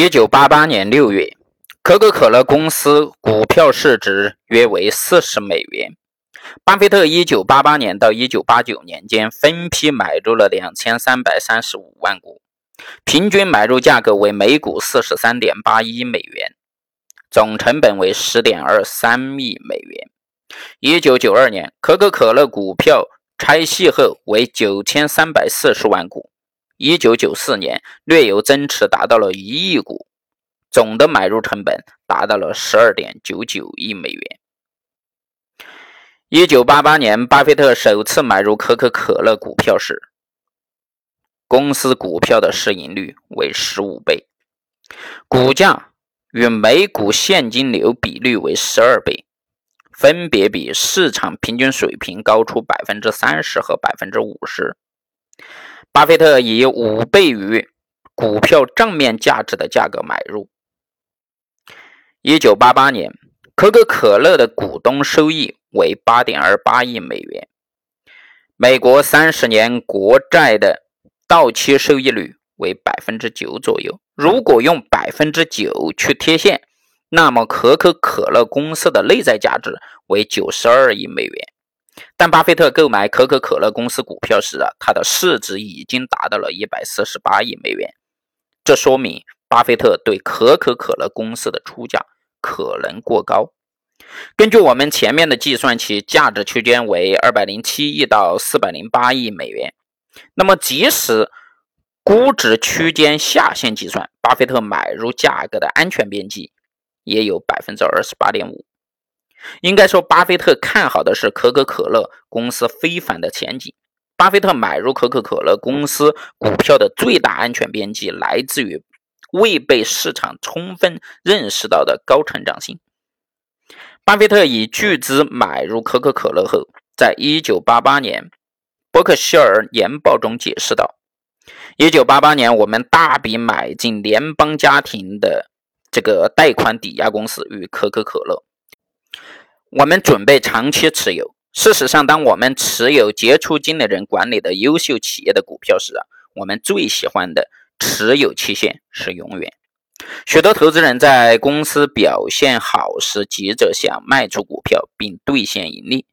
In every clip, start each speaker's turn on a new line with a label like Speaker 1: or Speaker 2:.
Speaker 1: 一九八八年六月，可口可乐公司股票市值约为四十美元。巴菲特一九八八年到一九八九年间分批买入了两千三百三十五万股，平均买入价格为每股四十三点八一美元，总成本为十点二三亿美元。一九九二年，可口可乐股票拆细后为九千三百四十万股。一九九四年，略有增持，达到了一亿股，总的买入成本达到了十二点九九亿美元。一九八八年，巴菲特首次买入可口可乐股票时，公司股票的市盈率为十五倍，股价与每股现金流比率为十二倍，分别比市场平均水平高出百分之三十和百分之五十。巴菲特以五倍于股票账面价值的价格买入。一九八八年，可口可乐的股东收益为八点二八亿美元。美国三十年国债的到期收益率为百分之九左右。如果用百分之九去贴现，那么可口可乐公司的内在价值为九十二亿美元。但巴菲特购买可口可乐公司股票时啊，它的市值已经达到了一百四十八亿美元。这说明巴菲特对可口可乐公司的出价可能过高。根据我们前面的计算，其价值区间为二百零七亿到四百零八亿美元。那么，即使估值区间下限计算，巴菲特买入价格的安全边际也有百分之二十八点五。应该说，巴菲特看好的是可口可乐公司非凡的前景。巴菲特买入可口可乐公司股票的最大安全边际来自于未被市场充分认识到的高成长性。巴菲特以巨资买入可口可乐后，在一九八八年伯克希尔年报中解释道：“一九八八年，我们大笔买进联邦家庭的这个贷款抵押公司与可口可乐。”我们准备长期持有。事实上，当我们持有杰出经理人管理的优秀企业的股票时啊，我们最喜欢的持有期限是永远。许多投资人在公司表现好时急着想卖出股票并兑现盈利，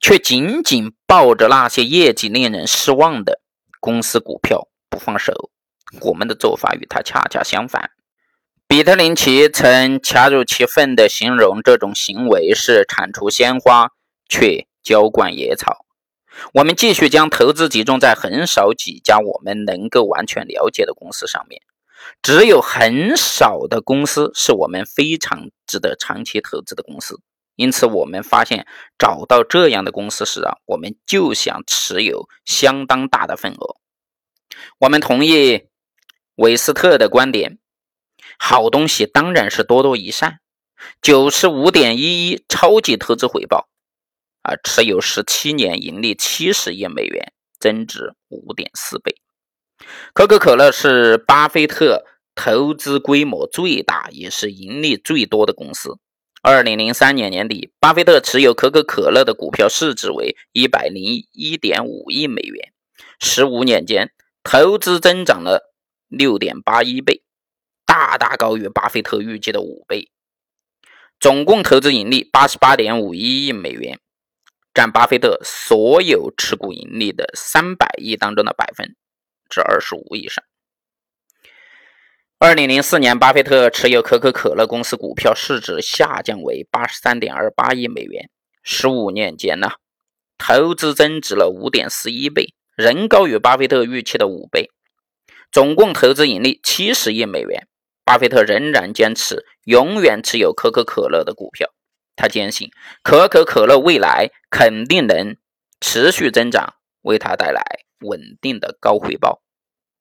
Speaker 1: 却紧紧抱着那些业绩令人失望的公司股票不放手。我们的做法与他恰恰相反。彼得林奇曾恰如其分地形容这种行为是铲除鲜花却浇灌野草。我们继续将投资集中在很少几家我们能够完全了解的公司上面。只有很少的公司是我们非常值得长期投资的公司。因此，我们发现找到这样的公司时啊，我们就想持有相当大的份额。我们同意韦斯特的观点。好东西当然是多多益善，九十五点一一超级投资回报啊，持有十七年，盈利七十亿美元，增值五点四倍。可口可乐是巴菲特投资规模最大，也是盈利最多的公司。二零零三年年底，巴菲特持有可口可乐的股票市值为一百零一点五亿美元，十五年间投资增长了六点八一倍。大大高于巴菲特预计的五倍，总共投资盈利八十八点五一亿美元，占巴菲特所有持股盈利的三百亿当中的百分之二十五以上。二零零四年，巴菲特持有可口可乐公司股票市值下降为八十三点二八亿美元，十五年间呢，投资增值了五点四一倍，仍高于巴菲特预期的五倍，总共投资盈利七十亿美元。巴菲特仍然坚持永远持有可口可乐的股票，他坚信可口可乐未来肯定能持续增长，为他带来稳定的高回报。